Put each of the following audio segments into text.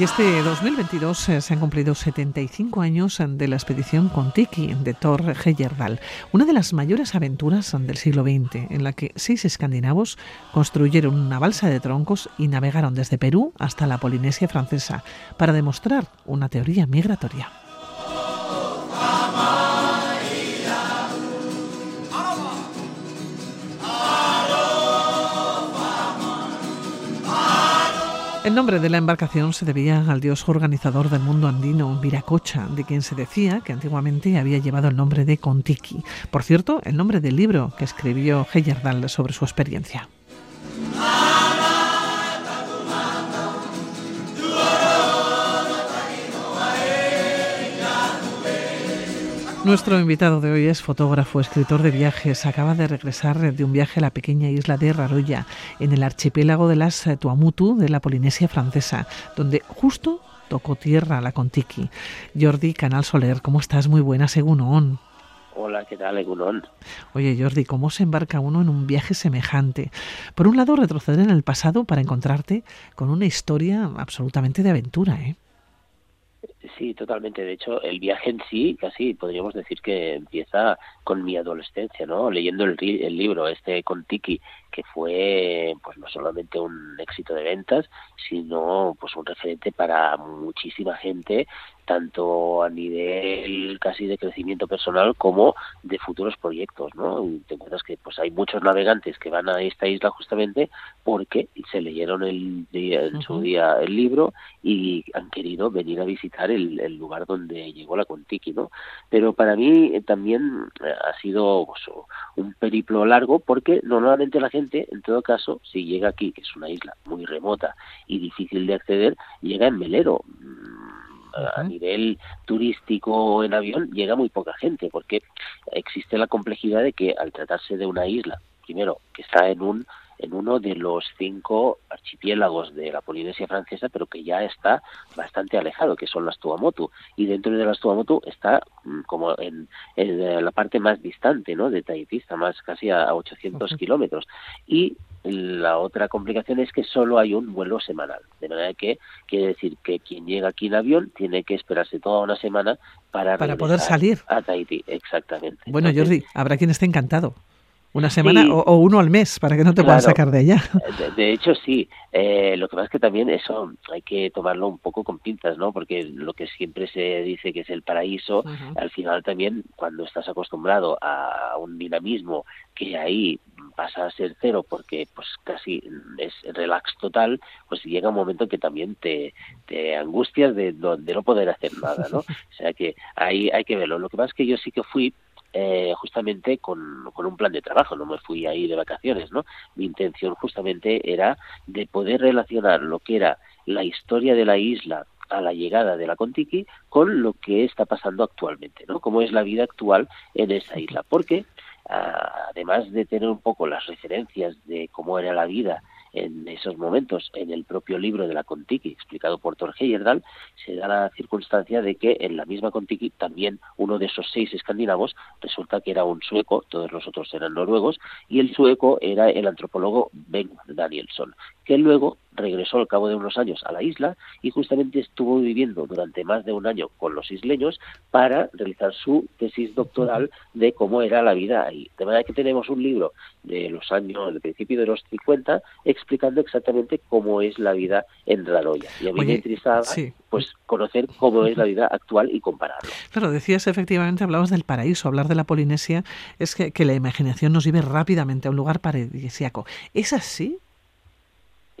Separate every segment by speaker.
Speaker 1: Y este 2022 eh, se han cumplido 75 años de la expedición Contiki de Thor Heyerdahl, una de las mayores aventuras del siglo XX, en la que seis escandinavos construyeron una balsa de troncos y navegaron desde Perú hasta la Polinesia francesa para demostrar una teoría migratoria. El nombre de la embarcación se debía al dios organizador del mundo andino, Viracocha, de quien se decía que antiguamente había llevado el nombre de Contiki. Por cierto, el nombre del libro que escribió Heyerdahl sobre su experiencia. Nuestro invitado de hoy es fotógrafo, escritor de viajes. Acaba de regresar de un viaje a la pequeña isla de Raroya, en el archipiélago de las Tuamutu de la Polinesia francesa, donde justo tocó tierra la Contiki. Jordi Canal Soler, ¿cómo estás? Muy buena, según ON.
Speaker 2: Hola, ¿qué tal, Egunon?
Speaker 1: Oye, Jordi, ¿cómo se embarca uno en un viaje semejante? Por un lado, retroceder en el pasado para encontrarte con una historia absolutamente de aventura, ¿eh?
Speaker 2: Sí, totalmente. De hecho, el viaje en sí, casi podríamos decir que empieza con mi adolescencia, ¿no? Leyendo el, el libro este con Tiki, que fue, pues no solamente un éxito de ventas, sino pues un referente para muchísima gente tanto a nivel casi de crecimiento personal como de futuros proyectos, ¿no? Y te encuentras que pues hay muchos navegantes que van a esta isla justamente porque se leyeron el en su día el libro y han querido venir a visitar el, lugar donde llegó la Contiki, ¿no? Pero para mí eh, también eh, ha sido pues, un periplo largo porque normalmente la gente, en todo caso, si llega aquí, que es una isla muy remota y difícil de acceder, llega en velero. A nivel turístico en avión llega muy poca gente porque existe la complejidad de que al tratarse de una isla, primero que está en un en uno de los cinco archipiélagos de la Polinesia francesa, pero que ya está bastante alejado, que son las Tuamotu. Y dentro de las Tuamotu está mm, como en, la parte más distante ¿no? de Tahití, está más casi a 800 kilómetros. Y la otra complicación es que solo hay un vuelo semanal, de manera que quiere decir que quien llega aquí en avión tiene que esperarse toda una semana para,
Speaker 1: para poder salir
Speaker 2: a Tahití, exactamente.
Speaker 1: Bueno, Jordi, habrá quien esté encantado. Una semana o, uno al mes para que no te puedan sacar de allá.
Speaker 2: De, hecho, sí. Eh, lo que pasa es que también eso hay que tomarlo un poco con pinzas, ¿no? Porque lo que siempre se dice que es el paraíso, al final también cuando estás acostumbrado a un dinamismo que ahí pasa a ser cero porque pues casi es relax total, pues llega un momento que también te, te angustias de, de no poder hacer nada, ¿no? O sea que ahí hay que verlo. Lo que pasa es que yo sí que fui eh, justamente con, con, un plan de trabajo, no me fui ahí de vacaciones, ¿no? Mi intención justamente era de poder relacionar lo que era la historia de la isla a la llegada de la Contiki con lo que está pasando actualmente, ¿no? Cómo es la vida actual en esa isla, porque ah, además de tener un poco las referencias de cómo era la vida en esos momentos en el propio libro de la Contiki, explicado por Thor Heyerdahl, se da la circunstancia de que en la misma Contiki también uno de esos seis escandinavos resulta que era un sueco, todos los otros eran noruegos, y el sueco era el antropólogo Ben Danielson, que luego regresó al cabo de unos años a la isla y justamente estuvo viviendo durante más de un año con los isleños para realizar su tesis doctoral de cómo era la vida ahí. De manera que tenemos un libro de los años, del principio de los 50, explicando exactamente cómo es la vida en Raroya. Y a mí me interesaba pues, conocer cómo es la vida actual y compararlo.
Speaker 1: Claro, decías efectivamente, hablabas del paraíso, hablar de la Polinesia es que, que la imaginación nos lleve rápidamente a un lugar paradisíaco. ¿Es así?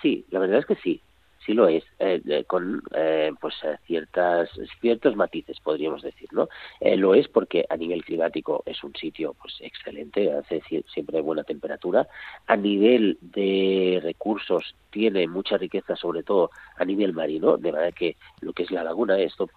Speaker 2: Sí, la verdad es que sí sí lo es, eh, con eh, pues eh, ciertas ciertos matices podríamos decir, ¿no? lo es porque a nivel climático es un sitio pues excelente, hace siempre buena temperatura, a nivel de recursos tiene mucha riqueza, sobre todo a nivel marino, de manera que lo que es la laguna, esto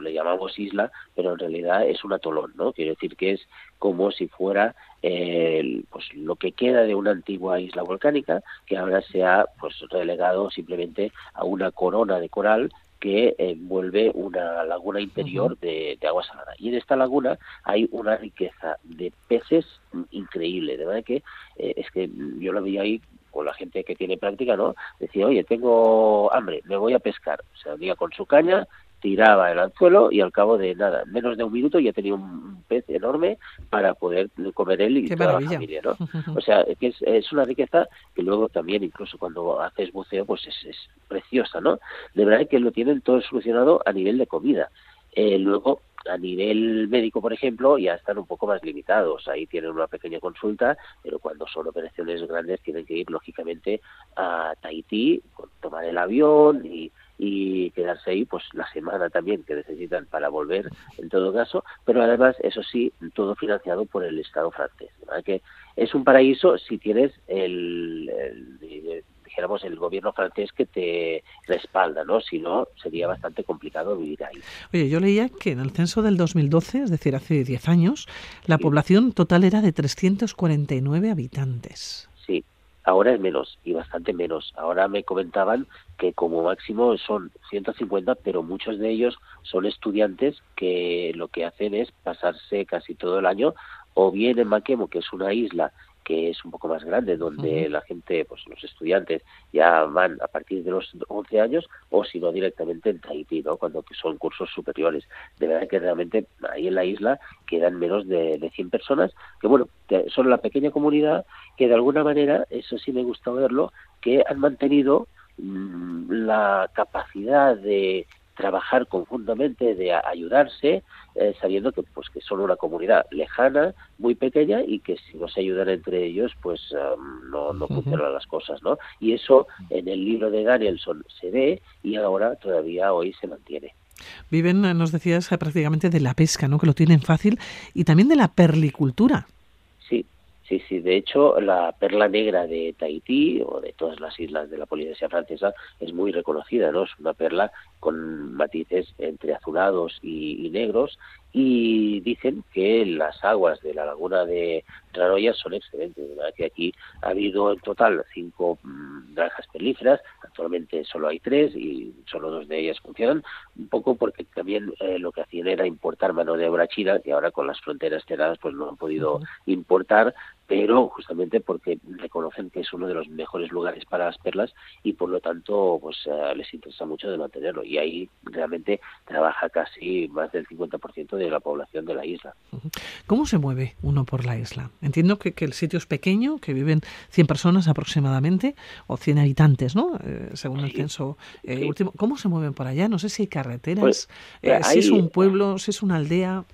Speaker 2: le llamamos isla, pero en realidad es un atolón, ¿no? Quiere decir que es como si fuera pues lo que queda de una antigua isla volcánica que ahora se ha pues relegado simplemente a una corona de coral que envuelve una laguna interior de, agua salada. Y en esta laguna hay una riqueza de peces increíble, de verdad que eh, es que yo lo veía ahí o la gente que tiene práctica, ¿no? Decía, oye, tengo hambre, me voy a pescar. Se unía con su caña, tiraba el anzuelo y al cabo de nada, menos de un minuto ya tenía un pez enorme para poder comer él y toda la familia, ¿no? O sea, que es, es, una riqueza que luego también, incluso cuando haces buceo, pues es, es preciosa, ¿no? De verdad que lo tienen todo solucionado a nivel de comida. Eh, luego, a nivel médico, por ejemplo, ya están un poco más limitados. Ahí tienen una pequeña consulta, pero cuando son operaciones grandes tienen que ir, lógicamente, a Tahití, tomar el avión y, y quedarse ahí pues la semana también que necesitan para volver en todo caso, pero además, eso sí, todo financiado por el Estado francés. que es un paraíso si tienes el, el dijéramos, el gobierno francés que te respalda, ¿no? Si no, sería bastante complicado vivir ahí.
Speaker 1: Oye, yo leía que en el censo del 2012, es decir, hace 10 años, la población total era de 349 habitantes.
Speaker 2: Ahora es menos y bastante menos. Ahora me comentaban que como máximo son 150, pero muchos de ellos son estudiantes que lo que hacen es pasarse casi todo el año o bien en Maquemo, que es una isla que es un poco más grande, donde la gente, pues los estudiantes ya van a partir de los 11 años, o si no directamente en Tahití, ¿no? cuando son cursos superiores. De verdad que realmente ahí en la isla quedan menos de, de 100 personas, que bueno, son la pequeña comunidad que de alguna manera, eso sí me gusta verlo, que han mantenido mm, la capacidad de trabajar conjuntamente, de ayudarse, eh, sabiendo que pues que son una comunidad lejana, muy pequeña y que si no se ayudan entre ellos, pues no, no funcionan las cosas, ¿no? Y eso en el libro de Danielson se ve y ahora todavía hoy se mantiene.
Speaker 1: Viven, nos decías, prácticamente de la pesca, ¿no? Que lo tienen fácil y también de la perlicultura.
Speaker 2: Sí, sí, de hecho la perla negra de Tahití o de todas las islas de la Polinesia francesa es muy reconocida, ¿no? Es una perla con matices entre azulados y, negros y dicen que las aguas de la laguna de Raroya son excelentes, que aquí ha habido en total cinco mm, granjas pelíferas, actualmente solo hay tres y solo dos de ellas funcionan, un poco porque también eh, lo que hacían era importar mano de obra china, que ahora con las fronteras cerradas pues no han podido importar, pero justamente porque reconocen que es uno de los mejores lugares para las perlas y por lo tanto pues eh, les interesa mucho de mantenerlo y ahí realmente trabaja casi más del 50% de la población de la isla.
Speaker 1: ¿Cómo se mueve uno por la isla? Entiendo que, el sitio es pequeño, que viven 100 personas aproximadamente o 100 habitantes, ¿no? Eh, según el censo eh, último. ¿Cómo se mueven por allá? No sé si hay carreteras, pues, si es un pueblo, si es una aldea.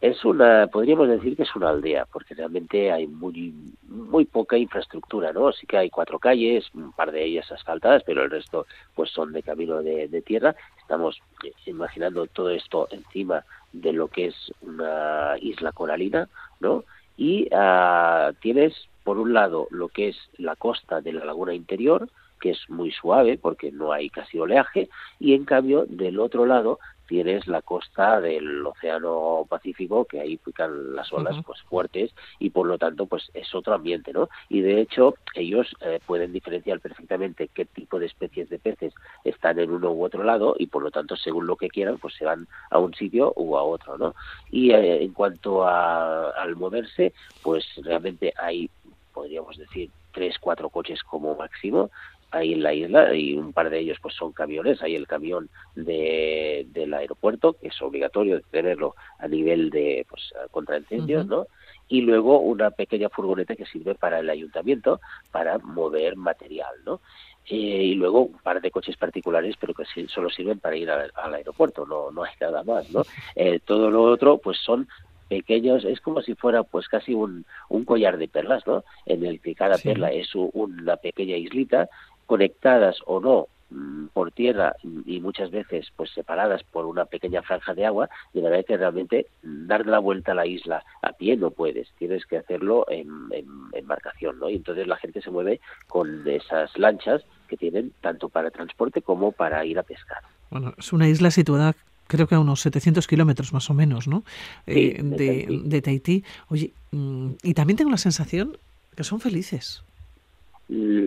Speaker 2: Es una, podríamos decir que es una aldea, porque realmente hay muy, muy poca infraestructura, ¿no? Sí que hay cuatro calles, un par de ellas asfaltadas, pero el resto pues son de camino de, tierra. Estamos eh, imaginando todo esto encima de lo que es una isla coralina, ¿no? Y uh, tienes, por un lado, lo que es la costa de la laguna interior, que es muy suave porque no hay casi oleaje, y en cambio, del otro lado, tienes la costa del Océano Pacífico que ahí pican las olas pues fuertes y por lo tanto pues es otro ambiente no y de hecho ellos eh, pueden diferenciar perfectamente qué tipo de especies de peces están en uno u otro lado y por lo tanto según lo que quieran pues se van a un sitio u a otro no y eh, en cuanto a, al moverse pues realmente hay podríamos decir tres cuatro coches como máximo ahí en la isla y un par de ellos pues son camiones. Hay el camión de, del aeropuerto que es obligatorio tenerlo a nivel de pues contra incendios no y luego una pequeña furgoneta que sirve para el ayuntamiento para mover material no eh, y luego un par de coches particulares pero que solo sirven para ir al, aeropuerto no no hay nada más no eh, todo lo otro pues son pequeños, es como si fuera pues casi un, un collar de perlas, ¿no? En el que cada perla es una pequeña islita conectadas o no mm, por tierra y muchas veces pues separadas por una pequeña franja de agua, de manera que realmente dar la vuelta a la isla a pie no puedes, tienes que hacerlo en, embarcación, ¿no? Y entonces la gente se mueve con esas lanchas que tienen tanto para transporte como para ir a pescar.
Speaker 1: Bueno, es una isla situada creo que a unos 700 kilómetros más o menos, ¿no? Eh, de, de, Tahití. Oye, mm, y también tengo la sensación que son felices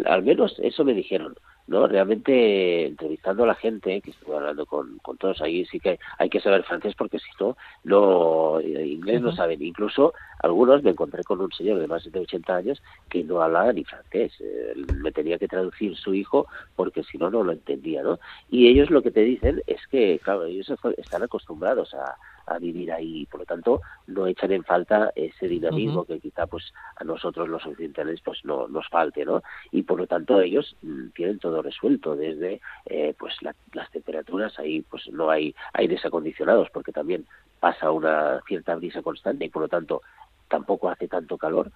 Speaker 2: al menos eso me dijeron. ¿no? Realmente entrevistando a la gente, que estuve hablando con, con todos ahí, sí que hay que saber francés porque si no, no eh, inglés no saben. Incluso algunos me encontré con un señor de más de 80 años que no hablaba ni francés. Eh, me tenía que traducir su hijo porque si no, no lo entendía, ¿no? Y ellos lo que te dicen es que, claro, ellos están acostumbrados a, a vivir ahí. Por lo tanto no echan en falta ese dinamismo que quizá pues a nosotros los occidentales pues no nos falte no y por lo tanto ellos mm, tienen todo resuelto desde eh, pues las temperaturas. Ahí pues no hay aires acondicionados porque también pasa una cierta brisa constante y por lo tanto tampoco hace tanto calor.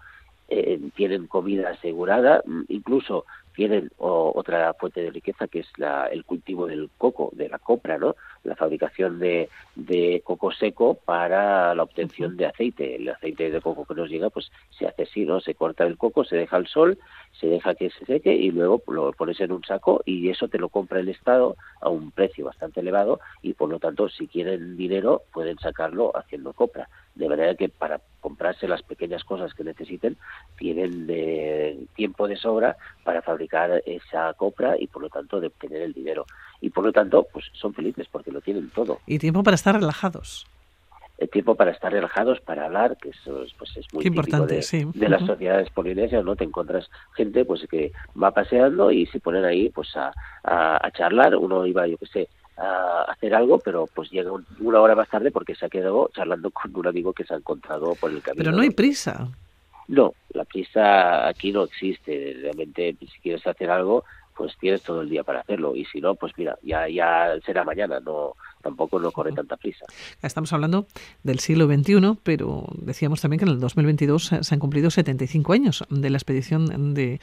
Speaker 2: Eh, tienen comida asegurada, mm, incluso tienen otra fuente de riqueza que es la, el cultivo del coco, de la copra, ¿no? La fabricación de, de, coco seco para la obtención de aceite. El aceite de coco que nos llega, pues se hace así, ¿no? Se corta el coco, se deja al sol, se deja que se seque y luego lo pones en un saco y eso te lo compra el Estado a un precio bastante elevado y por lo tanto si quieren dinero pueden sacarlo haciendo copra. De manera que para comprarse las pequeñas cosas que necesiten tienen de tiempo de sobra para fabricar esa copra y por lo tanto de obtener el dinero. Y por lo tanto pues son felices porque lo tienen todo.
Speaker 1: Y tiempo para estar relajados
Speaker 2: el tiempo para estar relajados, para hablar, que eso es, pues es muy importante, de, de las sociedades polinesias, ¿no? Te encuentras gente pues que va paseando y se ponen ahí pues a, a, a charlar, uno iba, yo qué sé, a hacer algo, pero pues llega una hora más tarde porque se ha quedado charlando con un amigo que se ha encontrado por el camino.
Speaker 1: Pero no hay prisa.
Speaker 2: No, la prisa aquí no existe. Realmente, si quieres hacer algo, pues tienes todo el día para hacerlo. Y si no, pues mira, ya, ya será mañana. No, tampoco no corre tanta prisa.
Speaker 1: Estamos hablando del siglo XXI, pero decíamos también que en el 2022 se han cumplido 75 años de la expedición de,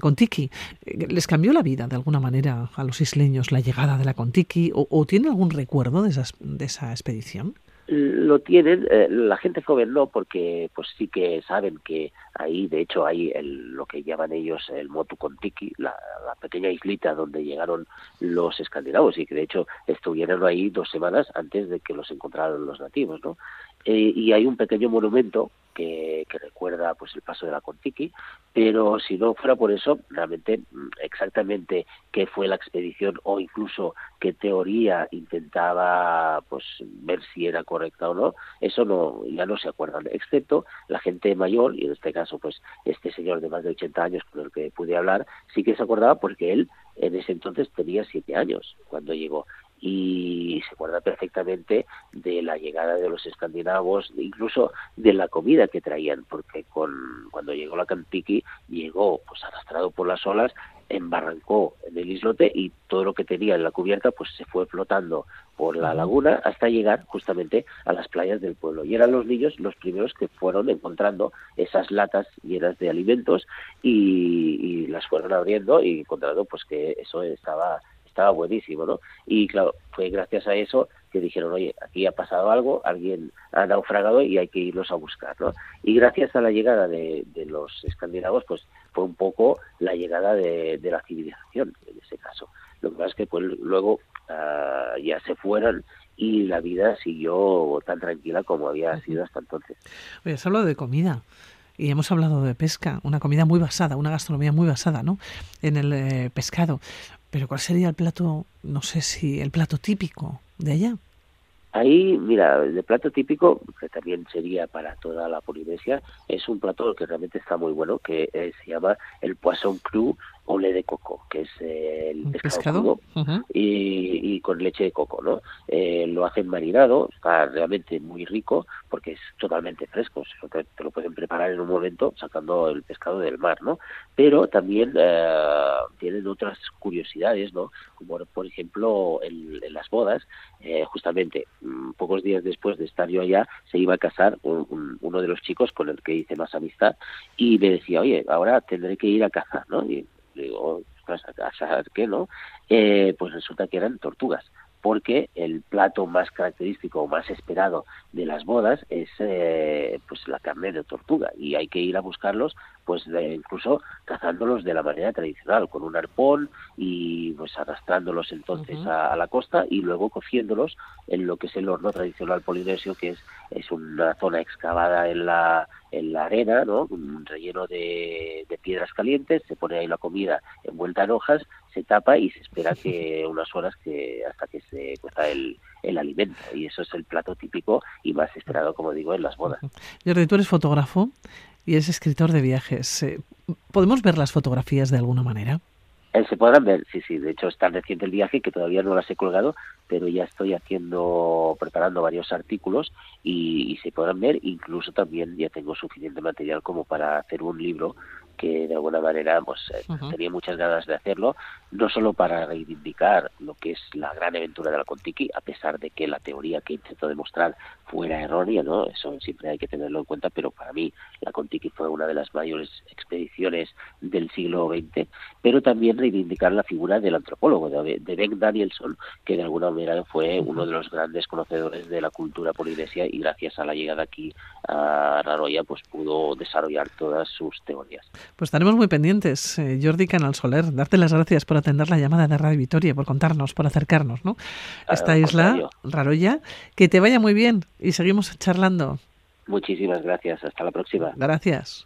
Speaker 1: Contiki. ¿Les cambió la vida de alguna manera a los isleños la llegada de la Contiki o, tiene algún recuerdo de, de esa expedición?
Speaker 2: Lo tienen eh, la gente joven no porque pues sí que saben que ahí de hecho hay el, lo que llaman ellos el Motu Kontiki la, la, pequeña islita donde llegaron los escandinavos y que de hecho estuvieron ahí dos semanas antes de que los encontraran los nativos no eh, y hay un pequeño monumento que, que, recuerda pues el paso de la Contiki, pero si no fuera por eso, realmente mm, exactamente qué fue la expedición o incluso qué teoría intentaba pues ver si era correcta o no, eso no ya no se acuerdan, excepto la gente mayor y en este caso pues este señor de más de 80 años con el que pude hablar, sí que se acordaba porque él en ese entonces tenía siete años cuando llegó y se acuerda perfectamente de la llegada de los escandinavos, incluso de la comida que traían, porque con, cuando llegó la Cantiki llegó pues arrastrado por las olas, embarrancó en el islote y todo lo que tenía en la cubierta pues se fue flotando por la laguna hasta llegar justamente a las playas del pueblo. Y eran los niños los primeros que fueron encontrando esas latas llenas de alimentos y, y las fueron abriendo y encontrando pues que eso estaba estaba buenísimo, ¿no? Y claro, fue gracias a eso que dijeron, oye, aquí ha pasado algo, alguien ha naufragado y hay que irlos a buscar, ¿no? Y gracias a la llegada de, los escandinavos, pues fue un poco la llegada de, la civilización, en ese caso. Lo que pasa es que pues, luego ah, ya se fueron y la vida siguió tan tranquila como había sido hasta entonces.
Speaker 1: Oye, has hablado de comida y hemos hablado de pesca, una comida muy basada, una gastronomía muy basada ¿no? en el eh, pescado. Pero ¿cuál sería el plato, no sé si el plato típico de allá?
Speaker 2: Ahí, mira, el plato típico, que también sería para toda la Polinesia, es un plato que realmente está muy bueno, que eh, se llama el poisson cru ole de coco, que es el pescado, y, con leche de coco, ¿no? Eh, lo hacen marinado, está realmente muy rico porque es totalmente fresco, te, lo pueden preparar en un momento sacando el pescado del mar, ¿no? Pero también eh, tienen otras curiosidades, ¿no? Como por ejemplo en, las bodas, eh, justamente mm, pocos días después de estar yo allá, se iba a casar uno de los chicos con el que hice más amistad y me decía, oye, ahora tendré que ir a cazar, ¿no? Y, digo, a saber qué, ¿no? Eh, pues resulta que eran tortugas porque el plato más característico o más esperado de las bodas es eh, pues la carne de tortuga y hay que ir a buscarlos pues incluso cazándolos de la manera tradicional con un arpón y pues arrastrándolos entonces a, la costa y luego cociéndolos en lo que es el horno tradicional polinesio que es es una zona excavada en la en la arena, ¿no? Un relleno de, piedras calientes, se pone ahí la comida envuelta en hojas, se tapa y se espera que unas horas que hasta que se cueza el, el alimento. Y eso es el plato típico y más esperado, como digo, en las bodas.
Speaker 1: Jordi, tú eres fotógrafo y es escritor de viajes. Eh, ¿Podemos ver las fotografías de alguna manera?
Speaker 2: Eh, se podrán ver, sí, sí. De hecho, está reciente el viaje que todavía no las he colgado, pero ya estoy haciendo, preparando varios artículos y, y, se podrán ver. Incluso también ya tengo suficiente material como para hacer un libro que de alguna manera pues eh, tenía muchas ganas de hacerlo, no solo para reivindicar lo que es la gran aventura de la Contiki, a pesar de que la teoría que intento demostrar fuera errónea, ¿no? Eso siempre hay que tenerlo en cuenta, pero para mí la Contiki fue una de las mayores expediciones del siglo XX, pero también reivindicar la figura del antropólogo, de, Ben Danielson, que de alguna manera fue uno de los grandes conocedores de la cultura polinesia y gracias a la llegada aquí a Raroya pues pudo desarrollar todas sus teorías.
Speaker 1: Pues estaremos muy pendientes, eh, Jordi Canal Soler. Darte las gracias por atender la llamada de Radio Vitoria, por contarnos, por acercarnos, ¿no? Esta isla, Raroya. Que te vaya muy bien y seguimos charlando.
Speaker 2: Muchísimas gracias. Hasta la próxima.
Speaker 1: Gracias.